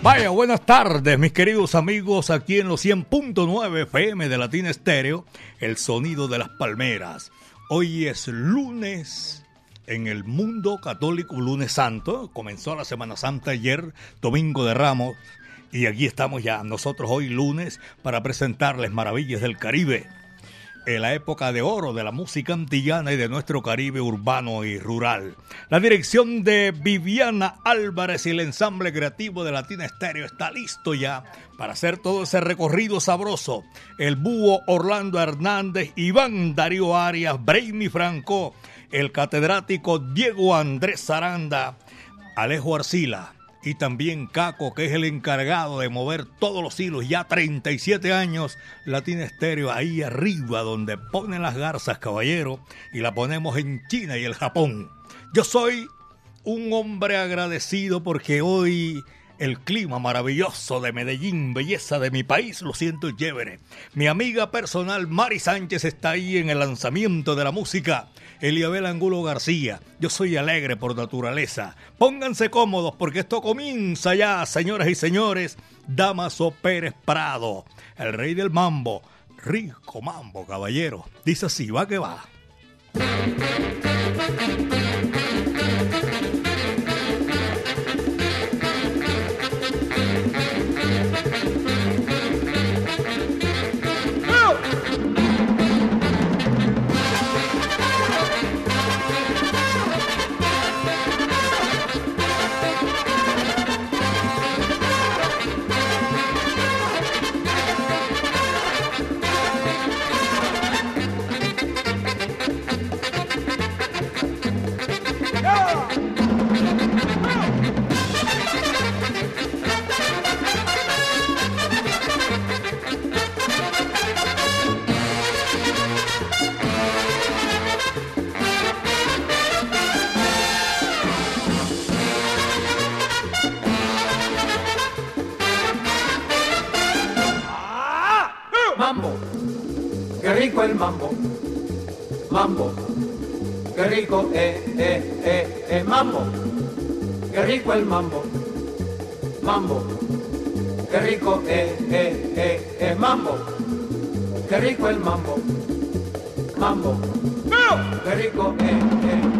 Vaya, buenas tardes, mis queridos amigos, aquí en los 100.9 FM de Latina Estéreo, el sonido de las palmeras. Hoy es lunes en el mundo católico, lunes santo. Comenzó la Semana Santa ayer, domingo de Ramos, y aquí estamos ya nosotros hoy lunes para presentarles maravillas del Caribe en la época de oro de la música antillana y de nuestro Caribe urbano y rural. La dirección de Viviana Álvarez y el ensamble creativo de Latina Estéreo está listo ya para hacer todo ese recorrido sabroso. El búho Orlando Hernández, Iván Darío Arias, Brainy Franco, el catedrático Diego Andrés Zaranda, Alejo Arcila, y también Caco, que es el encargado de mover todos los hilos, ya 37 años, Latina Estéreo ahí arriba donde ponen las garzas, caballero, y la ponemos en China y el Japón. Yo soy un hombre agradecido porque hoy el clima maravilloso de Medellín, belleza de mi país, lo siento chévere. Mi amiga personal Mari Sánchez está ahí en el lanzamiento de la música. Eliabel Angulo García, yo soy alegre por naturaleza. Pónganse cómodos porque esto comienza ya, señoras y señores. Damaso Pérez Prado, el rey del mambo. Rico mambo, caballero. Dice así, va que va. Eh, mambo. Qué rico el mambo. Mambo, qué rico, eh, eh, eh, eh, mambo. Qué rico el mambo. Mambo, qué rico, eh, eh,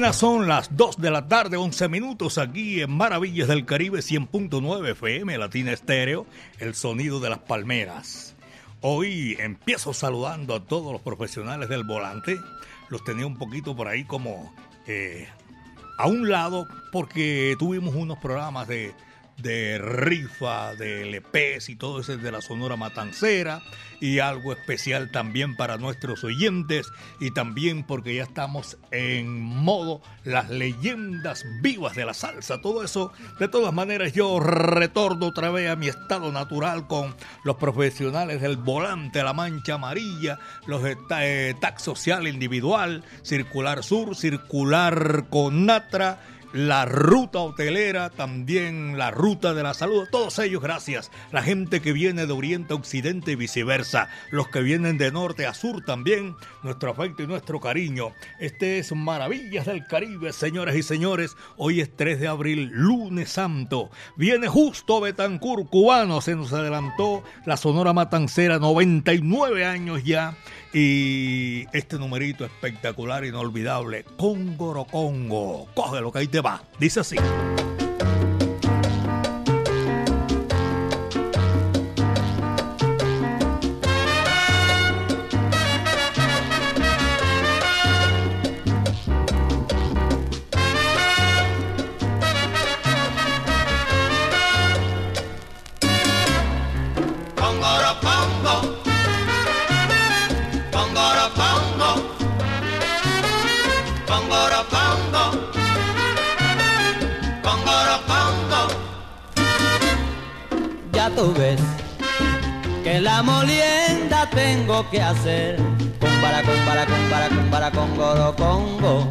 Apenas son las 2 de la tarde, 11 minutos aquí en Maravillas del Caribe 100.9 FM, Latina Estéreo, el sonido de las palmeras. Hoy empiezo saludando a todos los profesionales del volante. Los tenía un poquito por ahí como eh, a un lado porque tuvimos unos programas de de rifa, de LPs y todo eso de la Sonora Matancera y algo especial también para nuestros oyentes y también porque ya estamos en modo las leyendas vivas de la salsa, todo eso. De todas maneras yo retorno otra vez a mi estado natural con los profesionales del volante, la mancha amarilla, los eh, tax social individual, circular sur, circular con Natra la ruta hotelera, también la ruta de la salud, todos ellos gracias. La gente que viene de oriente a occidente y viceversa, los que vienen de norte a sur también, nuestro afecto y nuestro cariño. Este es Maravillas del Caribe, señoras y señores. Hoy es 3 de abril, lunes santo. Viene justo Betancur, cubano, se nos adelantó la Sonora Matancera, 99 años ya. Y este numerito espectacular, inolvidable, Congoro Congo. Coge lo que ahí te va. Dice así. Tú ves que la molienda tengo que hacer. Cumbara, cumbara, cumbara, cumbara, congoro, congo.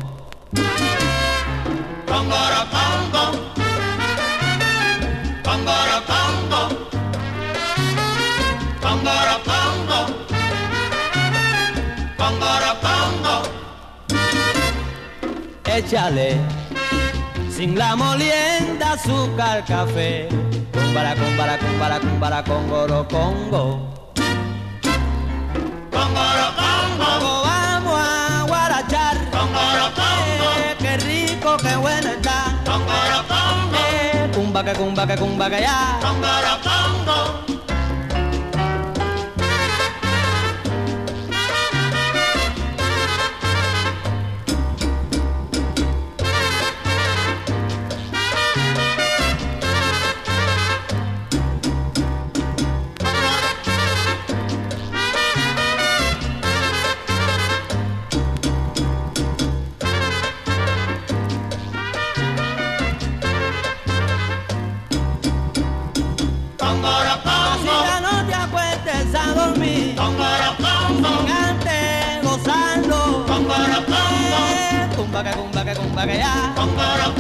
Congoro, congo. Congoro, congo. Congoro, congo. Congoro, congo. Échale sin la molienda azúcar, café Cumbara, cumbara, cumbara, cumbara, congoro, congo. Congoro, congo. Vamos a guarachar. Congoro, congo. Eh, qué rico, qué bueno está. Congoro, congo. Eh, cumba, que cumba, que cumba, que ya. Congoro, congo. Cumba que cumba que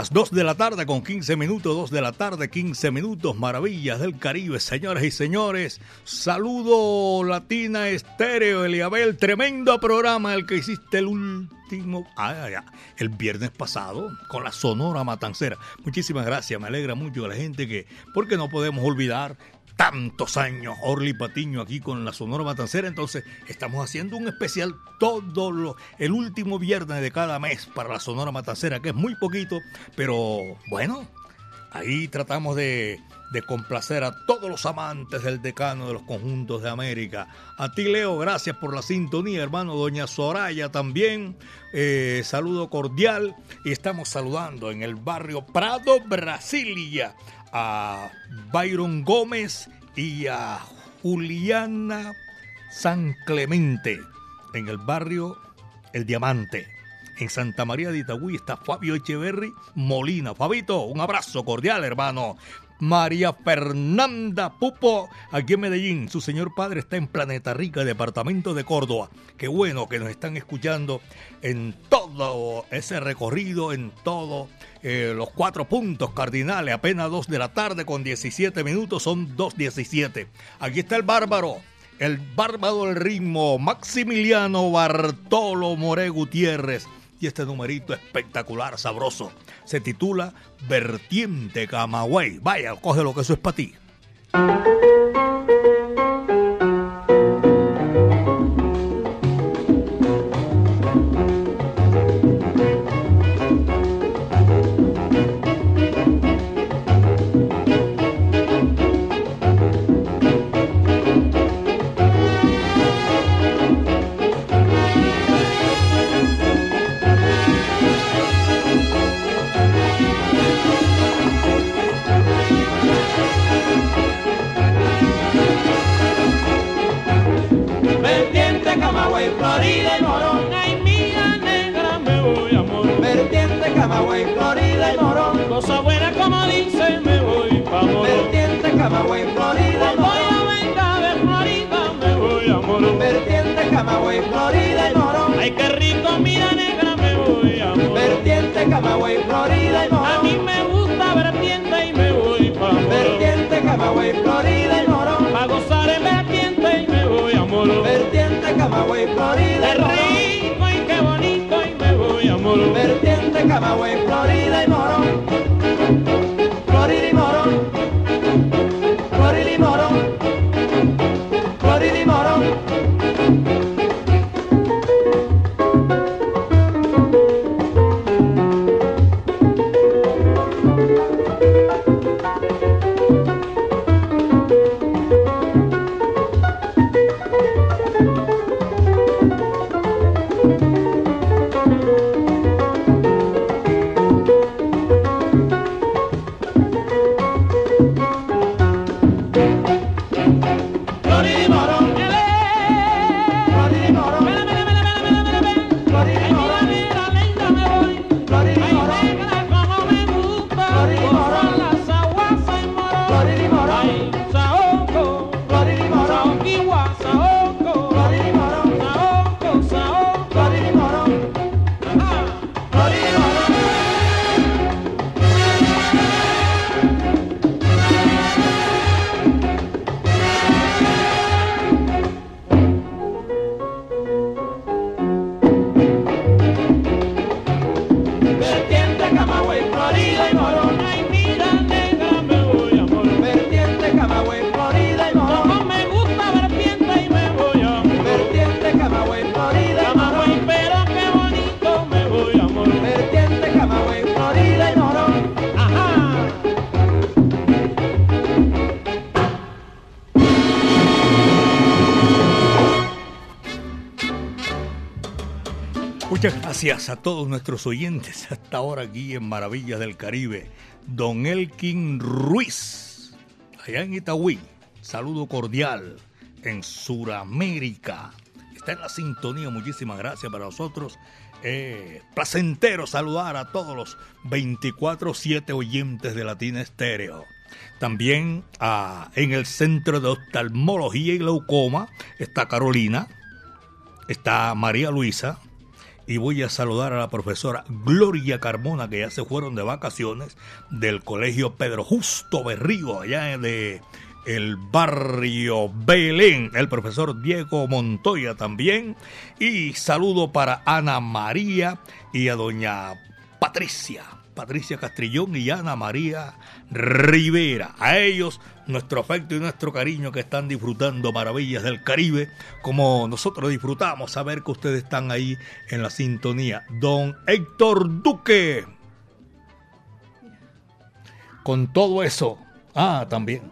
las 2 de la tarde con 15 minutos, 2 de la tarde, 15 minutos, maravillas del Caribe, señoras y señores. Saludo Latina Estéreo, Eliabel, tremendo programa el que hiciste el último, el viernes pasado con la Sonora Matancera. Muchísimas gracias, me alegra mucho la gente que, porque no podemos olvidar tantos años Orly Patiño aquí con la Sonora Matancera, entonces estamos haciendo un especial todo lo, el último viernes de cada mes para la Sonora Matancera, que es muy poquito, pero bueno, ahí tratamos de, de complacer a todos los amantes del decano de los conjuntos de América. A ti, Leo, gracias por la sintonía, hermano. Doña Soraya también, eh, saludo cordial. Y estamos saludando en el barrio Prado, Brasilia, a Byron Gómez y a Juliana San Clemente en el barrio El Diamante En Santa María de Itagüí está Fabio Echeverry Molina. Fabito, un abrazo cordial, hermano. María Fernanda Pupo, aquí en Medellín. Su señor padre está en Planeta Rica, departamento de Córdoba. Qué bueno que nos están escuchando en todo ese recorrido, en todos eh, los cuatro puntos cardinales. Apenas dos de la tarde con 17 minutos, son 2.17. Aquí está el bárbaro. El bárbaro del ritmo, Maximiliano Bartolo More Gutiérrez y este numerito espectacular, sabroso. Se titula Vertiente Camagüey. Vaya, coge lo que eso es para ti. Florida y Morón. Ay, qué rico, mira negra, me voy a Vertiente, Camagüey, Florida y Morón. A mí me gusta vertiente y me voy pa' Morón. Vertiente, Camagüey, Florida y Morón. Pa' gozar en vertiente y me voy a Morón. Vertiente, Camagüey, Florida y Morón. Qué rico y qué bonito y me voy a Morón. Vertiente, Camagüey, Florida y Morón. Gracias a todos nuestros oyentes hasta ahora aquí en Maravillas del Caribe. Don Elkin Ruiz, allá en Itagüí. Saludo cordial en Suramérica. Está en la sintonía. Muchísimas gracias para nosotros. Eh, placentero saludar a todos los 24-7 oyentes de Latina Estéreo. También ah, en el Centro de Oftalmología y Glaucoma está Carolina, está María Luisa, y voy a saludar a la profesora Gloria Carmona, que ya se fueron de vacaciones del Colegio Pedro Justo Berrío, allá de el barrio Belén, el profesor Diego Montoya también, y saludo para Ana María y a doña Patricia. Patricia Castrillón y Ana María Rivera. A ellos nuestro afecto y nuestro cariño que están disfrutando maravillas del Caribe, como nosotros disfrutamos saber que ustedes están ahí en la sintonía. Don Héctor Duque. Con todo eso. Ah, también.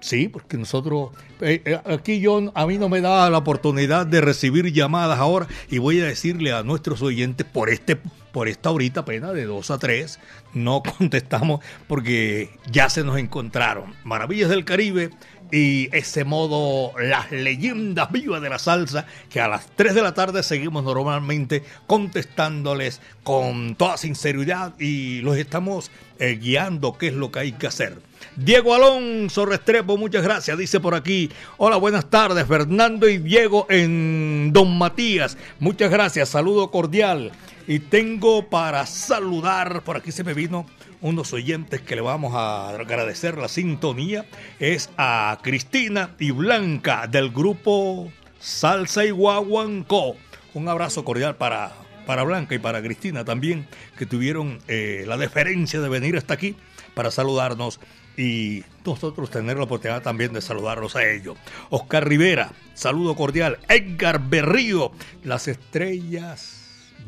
Sí, porque nosotros, eh, eh, aquí yo, a mí no me da la oportunidad de recibir llamadas ahora y voy a decirle a nuestros oyentes por este por esta horita apenas de 2 a 3. No contestamos porque ya se nos encontraron. Maravillas del Caribe y ese modo las leyendas vivas de la salsa que a las 3 de la tarde seguimos normalmente contestándoles con toda sinceridad y los estamos eh, guiando qué es lo que hay que hacer. Diego Alonso Restrepo, muchas gracias. Dice por aquí, hola, buenas tardes, Fernando y Diego en Don Matías. Muchas gracias, saludo cordial. Y tengo para saludar, por aquí se me vino unos oyentes que le vamos a agradecer la sintonía. Es a Cristina y Blanca del grupo Salsa y Guaguancó. Un abrazo cordial para, para Blanca y para Cristina también, que tuvieron eh, la deferencia de venir hasta aquí para saludarnos y nosotros tener la oportunidad también de saludarlos a ellos. Oscar Rivera, saludo cordial. Edgar Berrío, las estrellas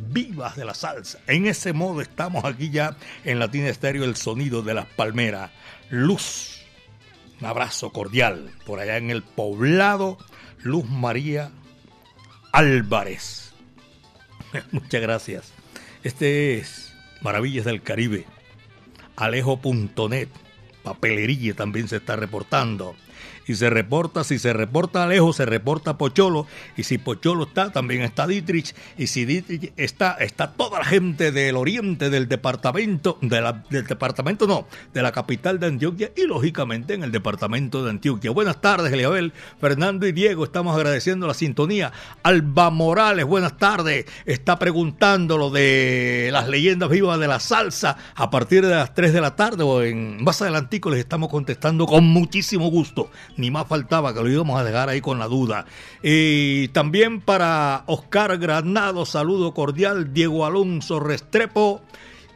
vivas de la salsa. En ese modo estamos aquí ya en Latina Estéreo, el sonido de las palmeras. Luz, un abrazo cordial por allá en el poblado Luz María Álvarez. Muchas gracias. Este es Maravillas del Caribe. Alejo.net papelería también se está reportando. Y se reporta, si se reporta lejos, se reporta Pocholo. Y si Pocholo está, también está Dietrich. Y si Dietrich está, está toda la gente del oriente del departamento, de la, del departamento no, de la capital de Antioquia y lógicamente en el departamento de Antioquia. Buenas tardes, Eliabel, Fernando y Diego. Estamos agradeciendo la sintonía. Alba Morales, buenas tardes. Está preguntando lo de las leyendas vivas de la salsa a partir de las 3 de la tarde o en más adelantico les estamos contestando con muchísimo gusto ni más faltaba que lo íbamos a dejar ahí con la duda. Y también para Oscar Granado, saludo cordial, Diego Alonso Restrepo.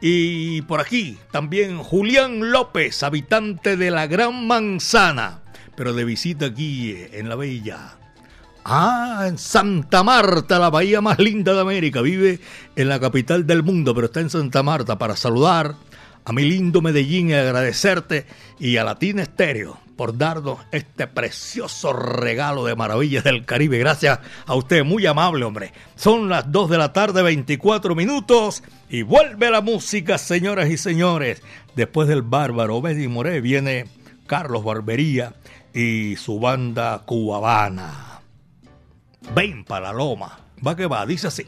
Y por aquí también Julián López, habitante de la Gran Manzana, pero de visita aquí en la Bella. Ah, en Santa Marta, la bahía más linda de América. Vive en la capital del mundo, pero está en Santa Marta para saludar a mi lindo Medellín y agradecerte y a Latina Estéreo por darnos este precioso regalo de maravillas del Caribe. Gracias a usted, muy amable, hombre. Son las 2 de la tarde, 24 minutos, y vuelve la música, señoras y señores. Después del bárbaro Betty Moré viene Carlos Barbería y su banda cubana. Ven para la loma. Va que va, dice así.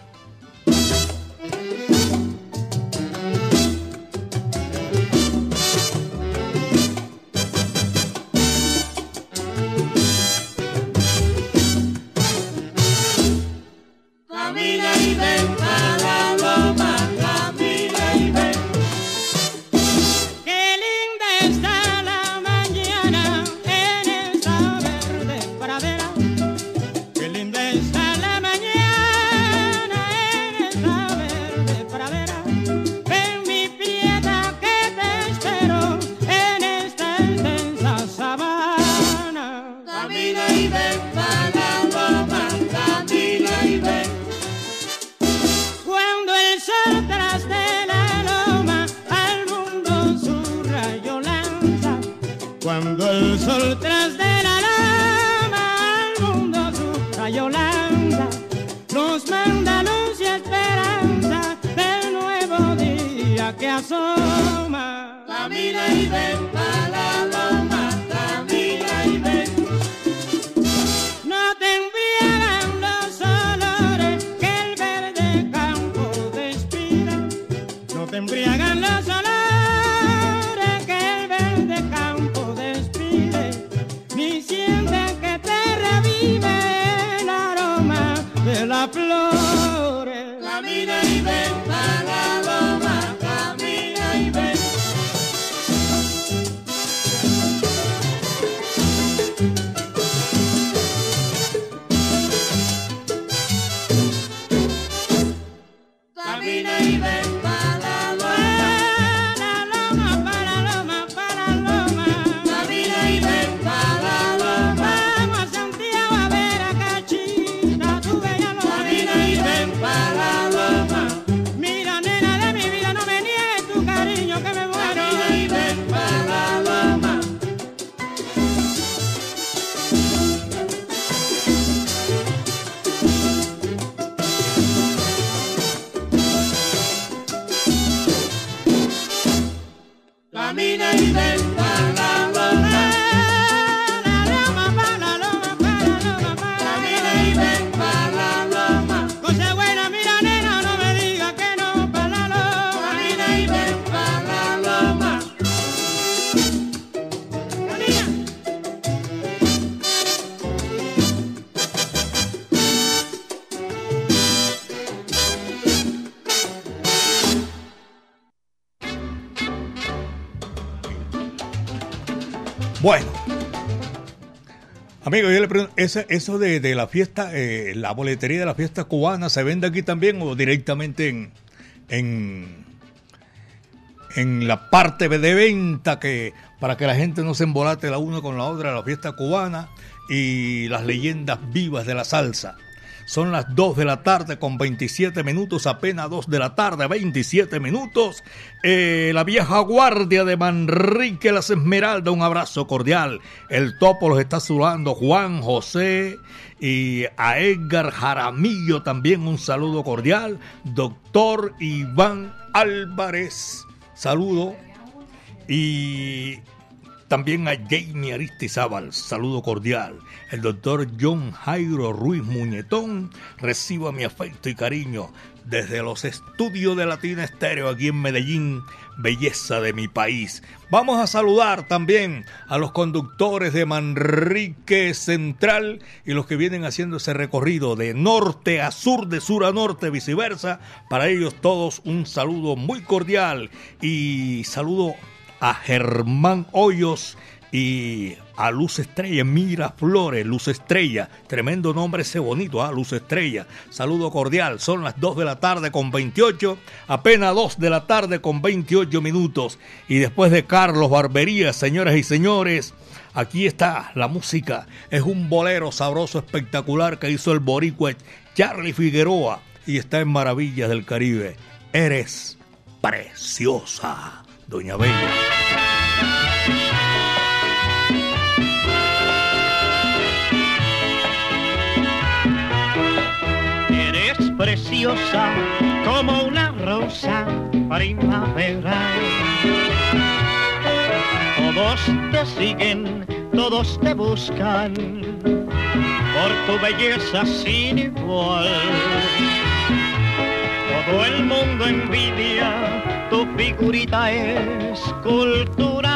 ¿Ese- ¿eso de, de la fiesta, eh, la boletería de la fiesta cubana, se vende aquí también o directamente en, en, en la parte de venta que para que la gente no se embolate la una con la otra, la fiesta cubana y las leyendas vivas de la salsa? Son las 2 de la tarde con 27 minutos, apenas 2 de la tarde, 27 minutos. Eh, la vieja guardia de Manrique Las Esmeraldas, un abrazo cordial. El topo los está saludando, Juan José y a Edgar Jaramillo también un saludo cordial. Doctor Iván Álvarez, saludo. Y también a Jamie Aristizábal, saludo cordial. El doctor John Jairo Ruiz Muñetón, reciba mi afecto y cariño desde los estudios de Latina Estéreo aquí en Medellín, belleza de mi país. Vamos a saludar también a los conductores de Manrique Central y los que vienen haciendo ese recorrido de norte a sur, de sur a norte, viceversa. Para ellos todos un saludo muy cordial y saludo a Germán Hoyos y a Luz Estrella, Mira Flores, Luz Estrella, tremendo nombre ese bonito, ¿ah? Luz Estrella. Saludo cordial, son las 2 de la tarde con 28, apenas 2 de la tarde con 28 minutos. Y después de Carlos Barbería, señoras y señores, aquí está la música. Es un bolero sabroso, espectacular que hizo el boricua Charlie Figueroa y está en Maravillas del Caribe. Eres preciosa, Doña Bella. Eres preciosa como una rosa primavera. Todos te siguen, todos te buscan por tu belleza sin igual. Todo el mundo envidia tu figurita escultural.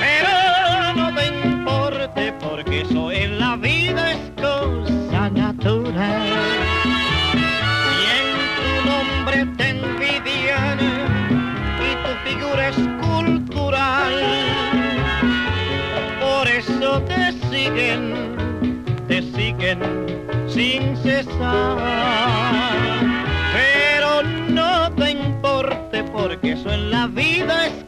Pero no te importe porque eso en la vida es cosa natural. Y en tu nombre te envidian y tu figura es cultural. Por eso te siguen, te siguen sin cesar. Porque eso en la vida es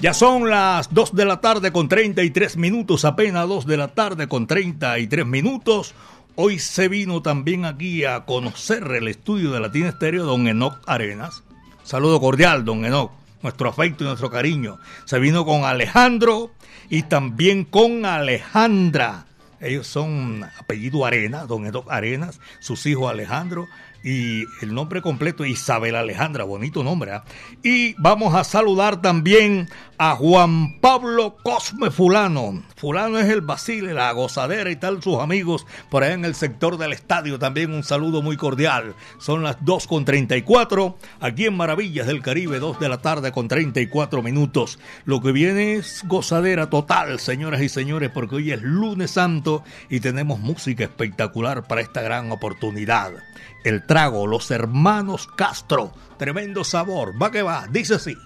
Ya son las 2 de la tarde con 33 minutos, apenas 2 de la tarde con 33 minutos. Hoy se vino también aquí a conocer el estudio de Latina Estéreo don Enoch Arenas. Saludo cordial, don Enoch. Nuestro afecto y nuestro cariño. Se vino con Alejandro y también con Alejandra Ellos son apellido Arena, don Edo Arenas, sus hijos Alejandro y el nombre completo Isabel Alejandra, bonito nombre. ¿ah? Y vamos a saludar también a Juan Pablo Cosme Fulano. Fulano es el Basile, la gozadera y tal, sus amigos por allá en el sector del estadio. También un saludo muy cordial. Son las 2 con 34, aquí en Maravillas del Caribe, 2 de la tarde con 34 minutos. Lo que viene es gozadera total, señoras y señores, porque hoy es lunes santo y tenemos música espectacular para esta gran oportunidad. El trago, los hermanos Castro, tremendo sabor, va que va, dice así.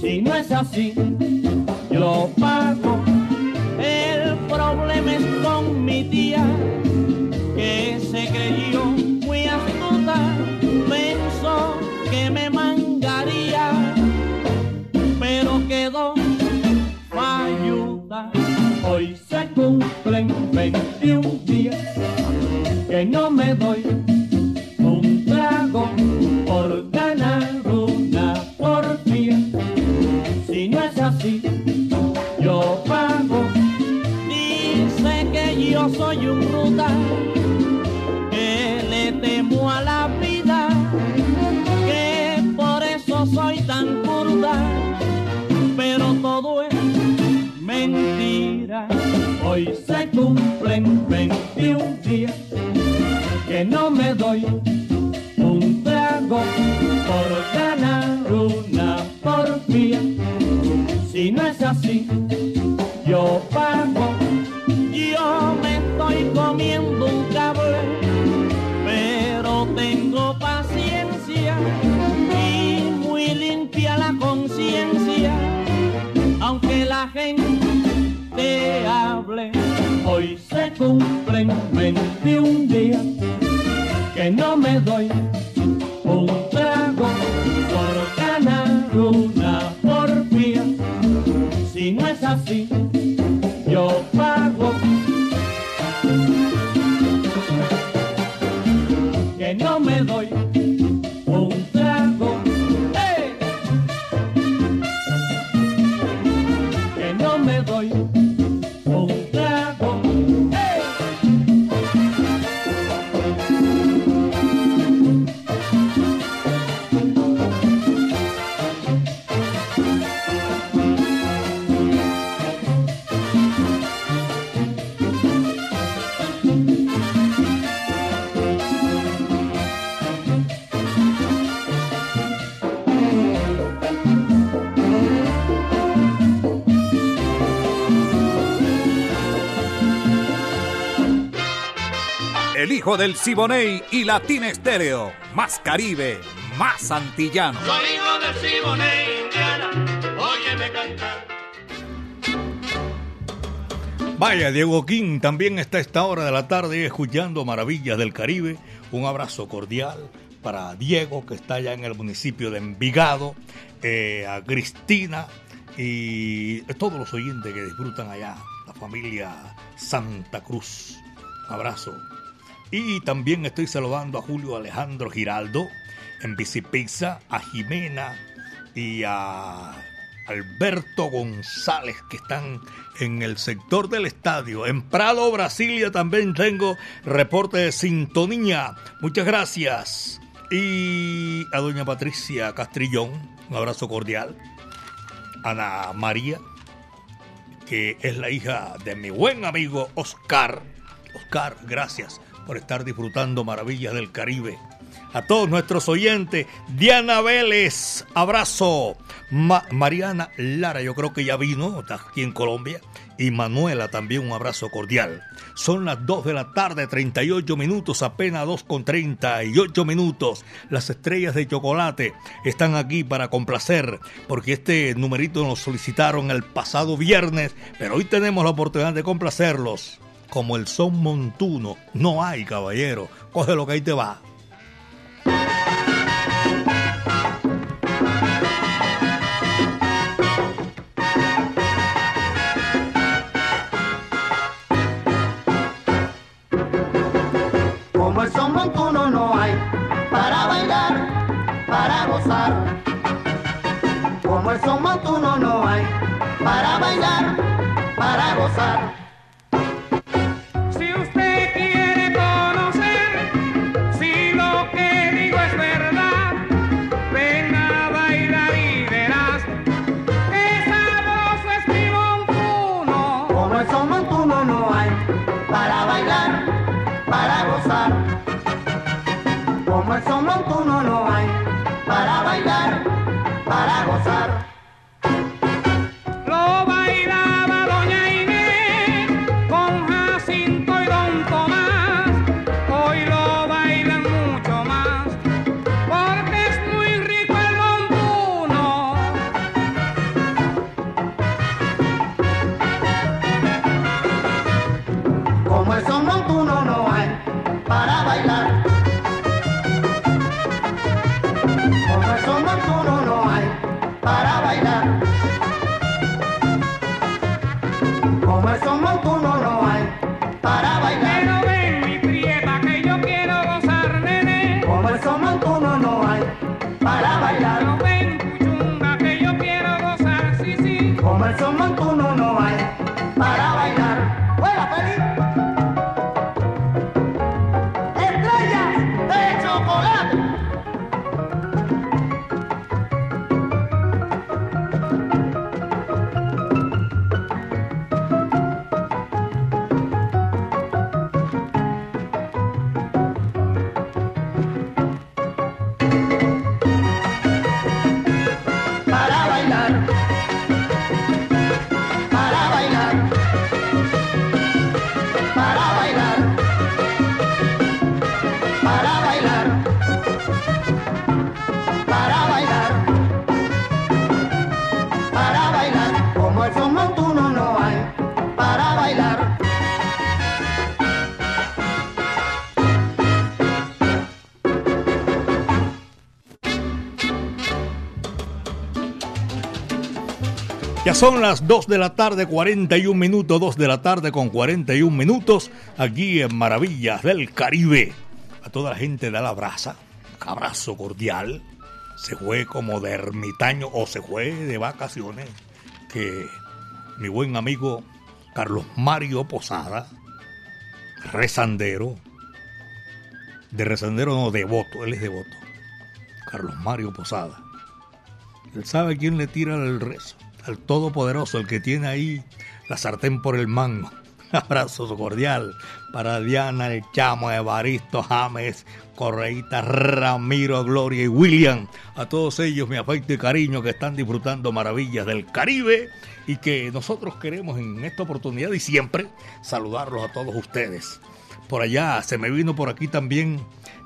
Si no es así, yo pago. El problema es con mi tía, que se creyó muy astuta, pensó que me mangaría, pero quedó falluda. Hoy se cumplen 21 días que no me doy un que le temo a la vida, que por eso soy tan curda, pero todo es mentira. Hoy que hijo del Siboney y Latina Estéreo. Más Caribe, más antillano. Soy hijo del Siboney, Indiana, óyeme cantar. Vaya, Diego King también está a esta hora de la tarde escuchando Maravillas del Caribe. Un abrazo cordial para Diego, que está allá en el municipio de Envigado, eh, a Cristina y todos los oyentes que disfrutan allá, la familia Santa Cruz. Un abrazo. Y también estoy saludando a Julio Alejandro Giraldo en Bicipizza, a Jimena y a Alberto González que están en el sector del estadio. En Prado, Brasilia también tengo reporte de sintonía. Muchas gracias. Y a doña Patricia Castrillón, un abrazo cordial. Ana María, que es la hija de mi buen amigo Oscar. Oscar, gracias por estar disfrutando Maravillas del Caribe. a todos nuestros oyentes. Diana Vélez, abrazo. Mariana Lara, yo creo que ya vino, está aquí en Colombia. Y Manuela también un abrazo cordial. Son las 2 de la tarde, 38 minutos, apenas 2 con 38 minutos. Las estrellas de chocolate están aquí para complacer, porque este numerito nos solicitaron el pasado viernes, pero hoy tenemos la oportunidad de complacerlos. Como el son montuno, no hay caballero, coge lo que ahí te va. Son las 2 de la tarde, 41 minutos, 2 de la tarde con 41 minutos, aquí en Maravillas del Caribe. A toda la gente da la brasa, abrazo cordial. Se fue como de ermitaño o se fue de vacaciones. Que mi buen amigo Carlos Mario Posada, rezandero, de rezandero no, devoto, él es devoto. Carlos Mario Posada. Él sabe quién le tira el rezo al Todopoderoso, el que tiene ahí la sartén por el mango. Abrazo cordial para Diana, el Chamo, Evaristo, James, Correita, Ramiro, Gloria y William. A todos ellos mi afecto y cariño que están disfrutando maravillas del Caribe y que nosotros queremos en esta oportunidad y siempre saludarlos a todos ustedes. Por allá se me vino por aquí también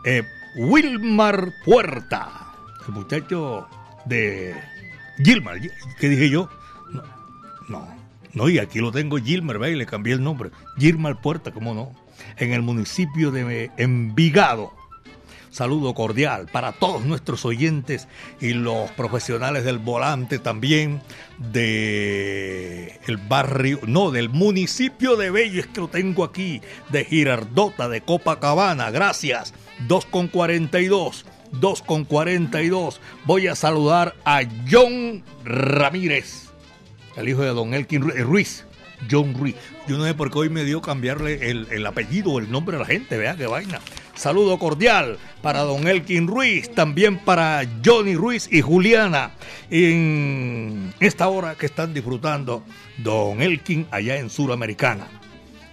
eh, Wilmar Puerta, el muchacho de Gilmar, ¿qué dije yo? No, no, no, y aquí lo tengo Gilmar, ve, le cambié el nombre. Gilmar Puerta, ¿cómo no? En el municipio de Envigado. Saludo cordial para todos nuestros oyentes y los profesionales del volante también de el barrio, no, del municipio de Bello, es que lo tengo aquí, de Girardota, de Copacabana, gracias, 2 con 42 2 con 42. Voy a saludar a John Ramírez, el hijo de don Elkin Ruiz. John Ruiz. Yo no sé por qué hoy me dio cambiarle el, apellido o el nombre a la gente, vea qué vaina. Saludo cordial para don Elkin Ruiz, también para Johnny Ruiz y Juliana en esta hora que están disfrutando don Elkin allá en Suramericana.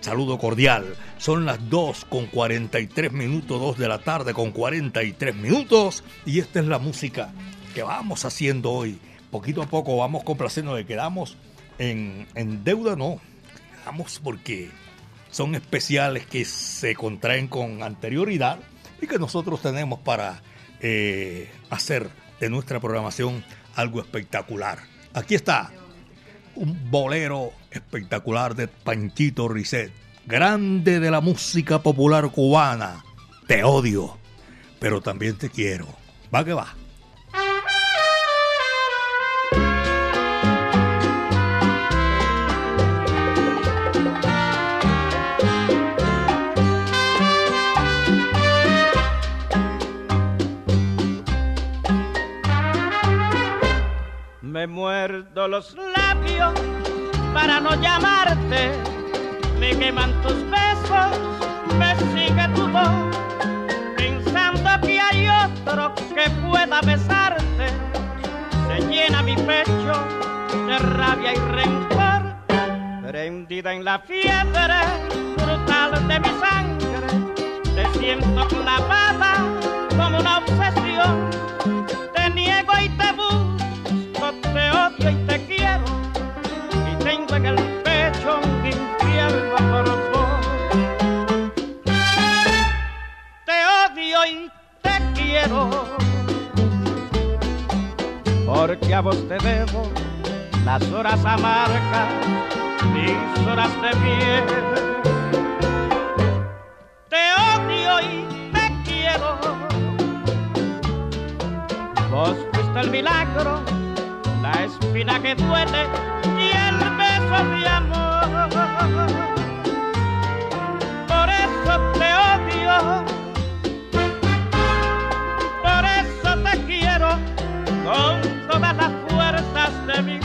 Saludo cordial. Son las 2 con 43 minutos, 2 de la tarde con 43 minutos. Y esta es la música que vamos haciendo hoy. Poquito a poco vamos complaciendo de quedamos en, en deuda, no. Quedamos porque son especiales que se contraen con anterioridad y que nosotros tenemos para eh, hacer de nuestra programación algo espectacular. Aquí está un bolero espectacular de Panchito Risset, grande de la música popular cubana. Te odio, pero también te quiero. Va que va. Me muerdo los labios para no llamarte. Me queman tus besos, me sigue tu voz. Pensando que hay otro que pueda besarte. Se llena mi pecho de rabia y rencor. Prendida en la fiebre brutal de mi sangre. Te siento clavada Porque a vos te debo las horas amargas, mis horas de miel. Te odio y te quiero. Vos fuiste el milagro, la espina que duele y el beso de amor. Fuerzas de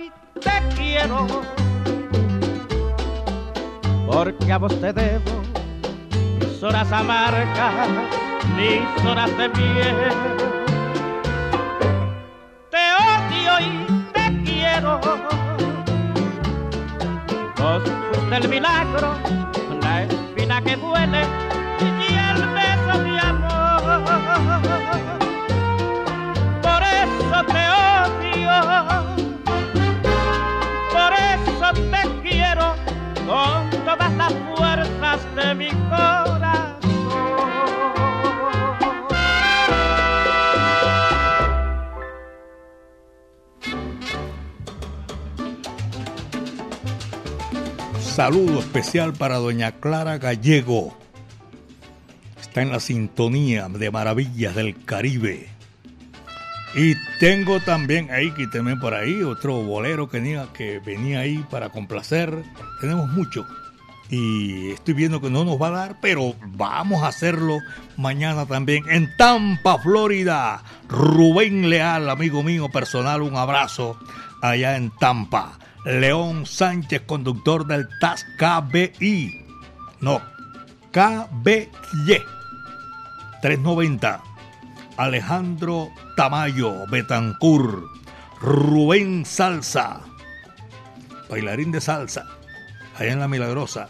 odio y te quiero, porque a vos te debo mis horas amargas, mis horas de miel. Te odio y te quiero, vos fuiste el milagro, la espina que duele y el beso de amor. Por eso te odio, con todas las fuerzas de mi corazón. Saludo especial para doña Clara Gallego. Está en la sintonía de Maravillas del Caribe. Y tengo también ahí, quíteme por ahí, otro bolero que venía, que venía ahí para complacer. Tenemos mucho. Y estoy viendo que no nos va a dar, pero vamos a hacerlo mañana también en Tampa, Florida. Rubén Leal, amigo mío personal, un abrazo allá en Tampa. León Sánchez, conductor del TAS KBI. No, KBY 390. Alejandro Tamayo Betancur, Rubén Salsa, bailarín de salsa, allá en La Milagrosa.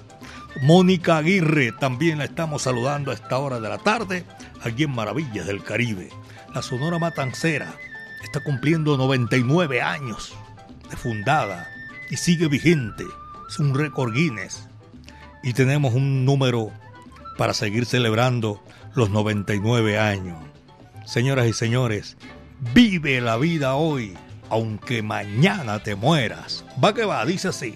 Mónica Aguirre, también la estamos saludando a esta hora de la tarde, aquí en Maravillas del Caribe. La Sonora Matancera está cumpliendo 99 años de fundada y sigue vigente. Es un récord Guinness. Y tenemos un número para seguir celebrando los 99 años. Señoras y señores, vive la vida hoy, aunque mañana te mueras. Va que va, dice así.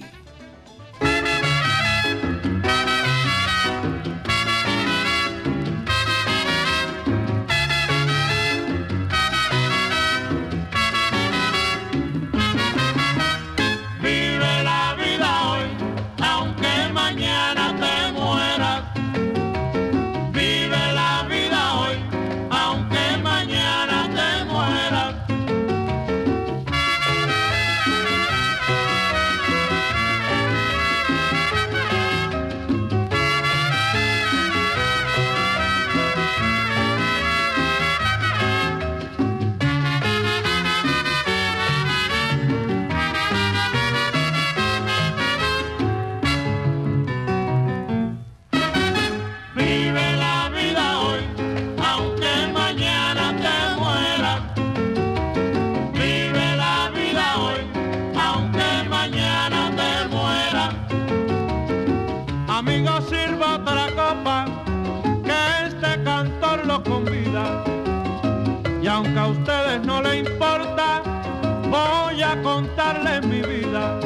Contarles mi vida.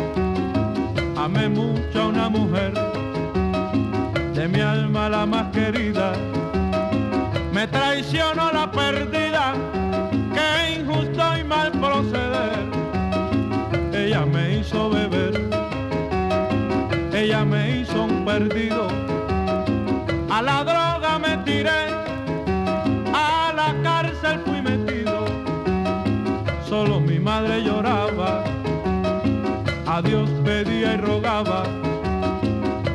Amé mucho a una mujer, de mi alma la más querida. Me traicionó la perdida, que injusto y mal proceder. Ella me hizo beber, ella me hizo un perdido. A la droga me tiré, a Dios pedía y rogaba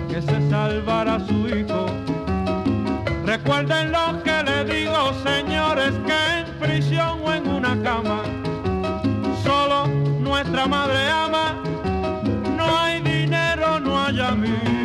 que se salvara su hijo. Recuerden lo que le digo, señores, que en prisión o en una cama, solo nuestra madre ama, no hay dinero, no hay amigos.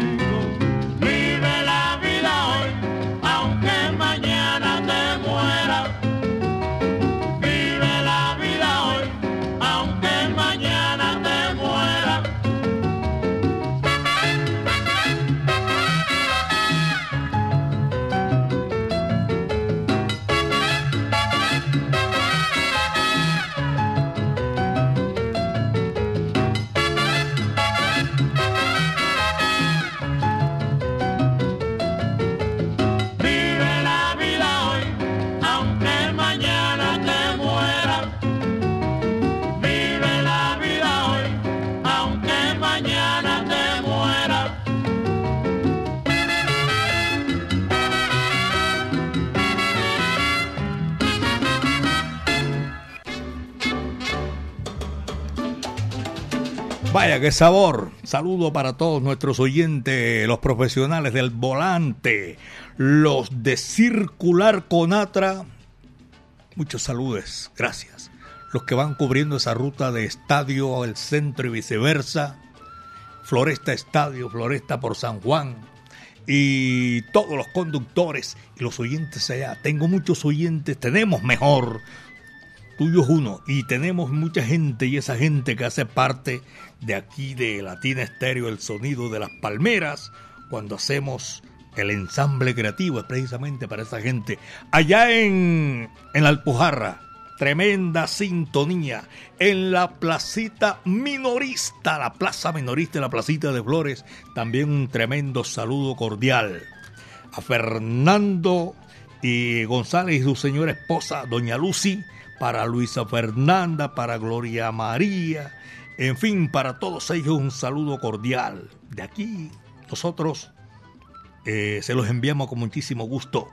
Vaya, qué sabor. Saludo para todos nuestros oyentes, los profesionales del volante, los de Circular Conatra. Muchos saludos, gracias. Los que van cubriendo esa ruta de estadio al centro y viceversa. Floresta Estadio, Floresta por San Juan. Y todos los conductores y los oyentes allá. Tengo muchos oyentes, tenemos mejor tuyo es uno y tenemos mucha gente y esa gente que hace parte de aquí de Latina Estéreo, el sonido de las palmeras, cuando hacemos el ensamble creativo, es precisamente para esa gente. Allá en, en la Alpujarra, tremenda sintonía, en la placita minorista, la plaza minorista, la placita de Flores, también un tremendo saludo cordial a Fernando y González y su señora esposa, doña Lucy, para Luisa Fernanda, para Gloria María, en fin, para todos ellos un saludo cordial. De aquí nosotros eh, se los enviamos con muchísimo gusto.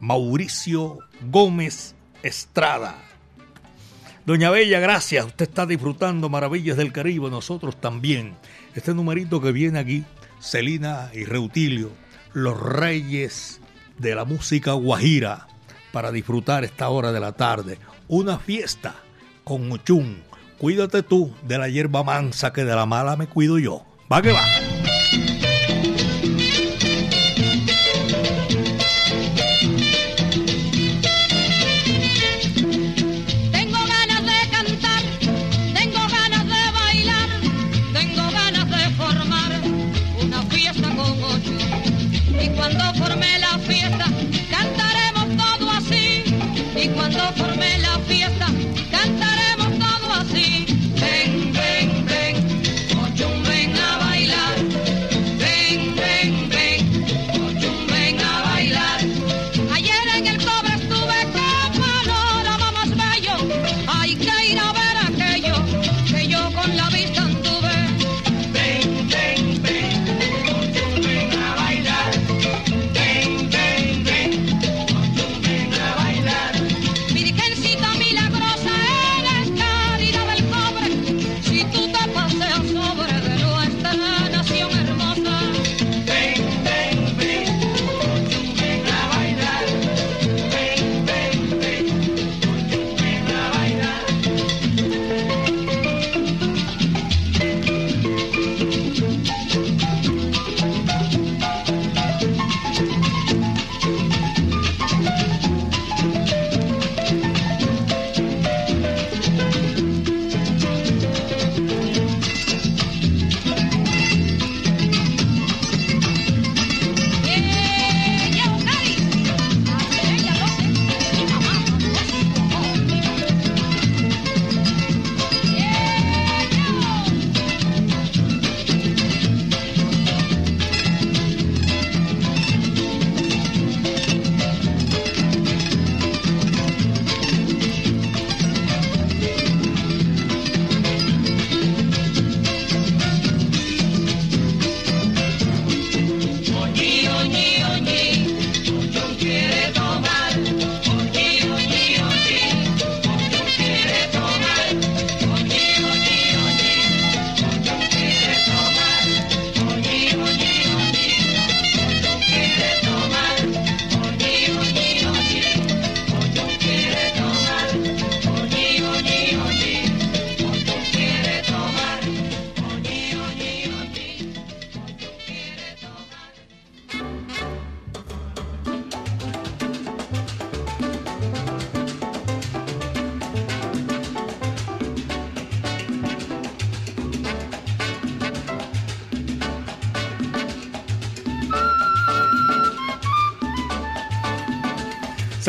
Mauricio Gómez Estrada. Doña Bella, gracias. Usted está disfrutando Maravillas del Caribe, nosotros también. Este numerito que viene aquí, Celina y Reutilio, los reyes de la música guajira, para disfrutar esta hora de la tarde. Una fiesta con Muchún. Cuídate tú de la hierba mansa que de la mala me cuido yo. Va que va.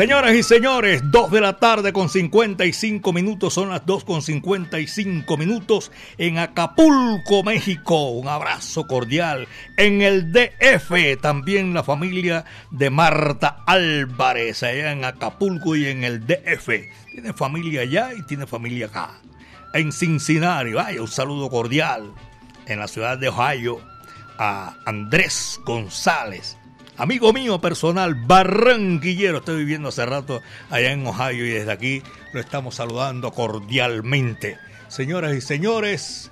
Señoras y señores, 2 de la tarde con 55 minutos, son las 2 con 55 minutos en Acapulco, México. Un abrazo cordial. En el DF, también la familia de Marta Álvarez, allá en Acapulco y en el DF. Tiene familia allá y tiene familia acá. En Cincinnati, vaya, un saludo cordial. En la ciudad de Ohio, a Andrés González amigo mío personal, barranquillero. Estoy viviendo hace rato allá en Ohio y desde aquí lo estamos saludando cordialmente. Señoras y señores,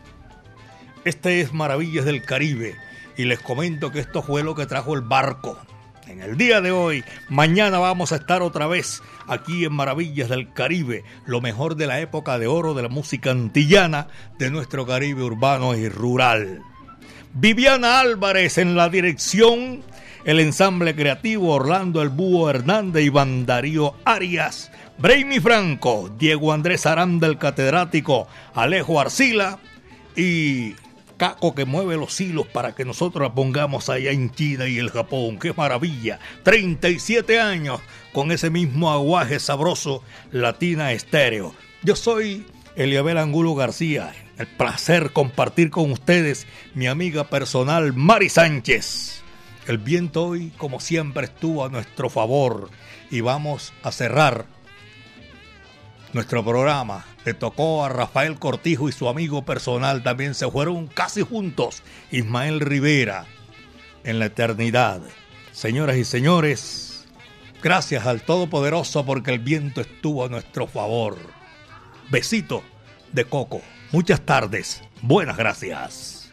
este es Maravillas del Caribe y les comento que esto fue lo que trajo el barco. En el día de hoy, mañana vamos a estar otra vez aquí en Maravillas del Caribe, lo mejor de la época de oro de la música antillana de nuestro Caribe urbano y rural. Viviana Álvarez en la dirección el ensamble creativo Orlando El Búho Hernández y Bandarío Arias, Brainy Franco, Diego Andrés Aranda el catedrático, Alejo Arcila y Caco que mueve los hilos para que nosotros pongamos allá en China y el Japón. ¡Qué maravilla! 37 años con ese mismo aguaje sabroso Latina Estéreo. Yo soy Eliabel Angulo García. El placer compartir con ustedes mi amiga personal Mari Sánchez. El viento hoy, como siempre, estuvo a nuestro favor y vamos a cerrar nuestro programa. Le tocó a Rafael Cortijo y su amigo personal, también se fueron casi juntos, Ismael Rivera, en la eternidad. Señoras y señores, gracias al Todopoderoso porque el viento estuvo a nuestro favor. Besito de Coco. Muchas tardes. Buenas gracias.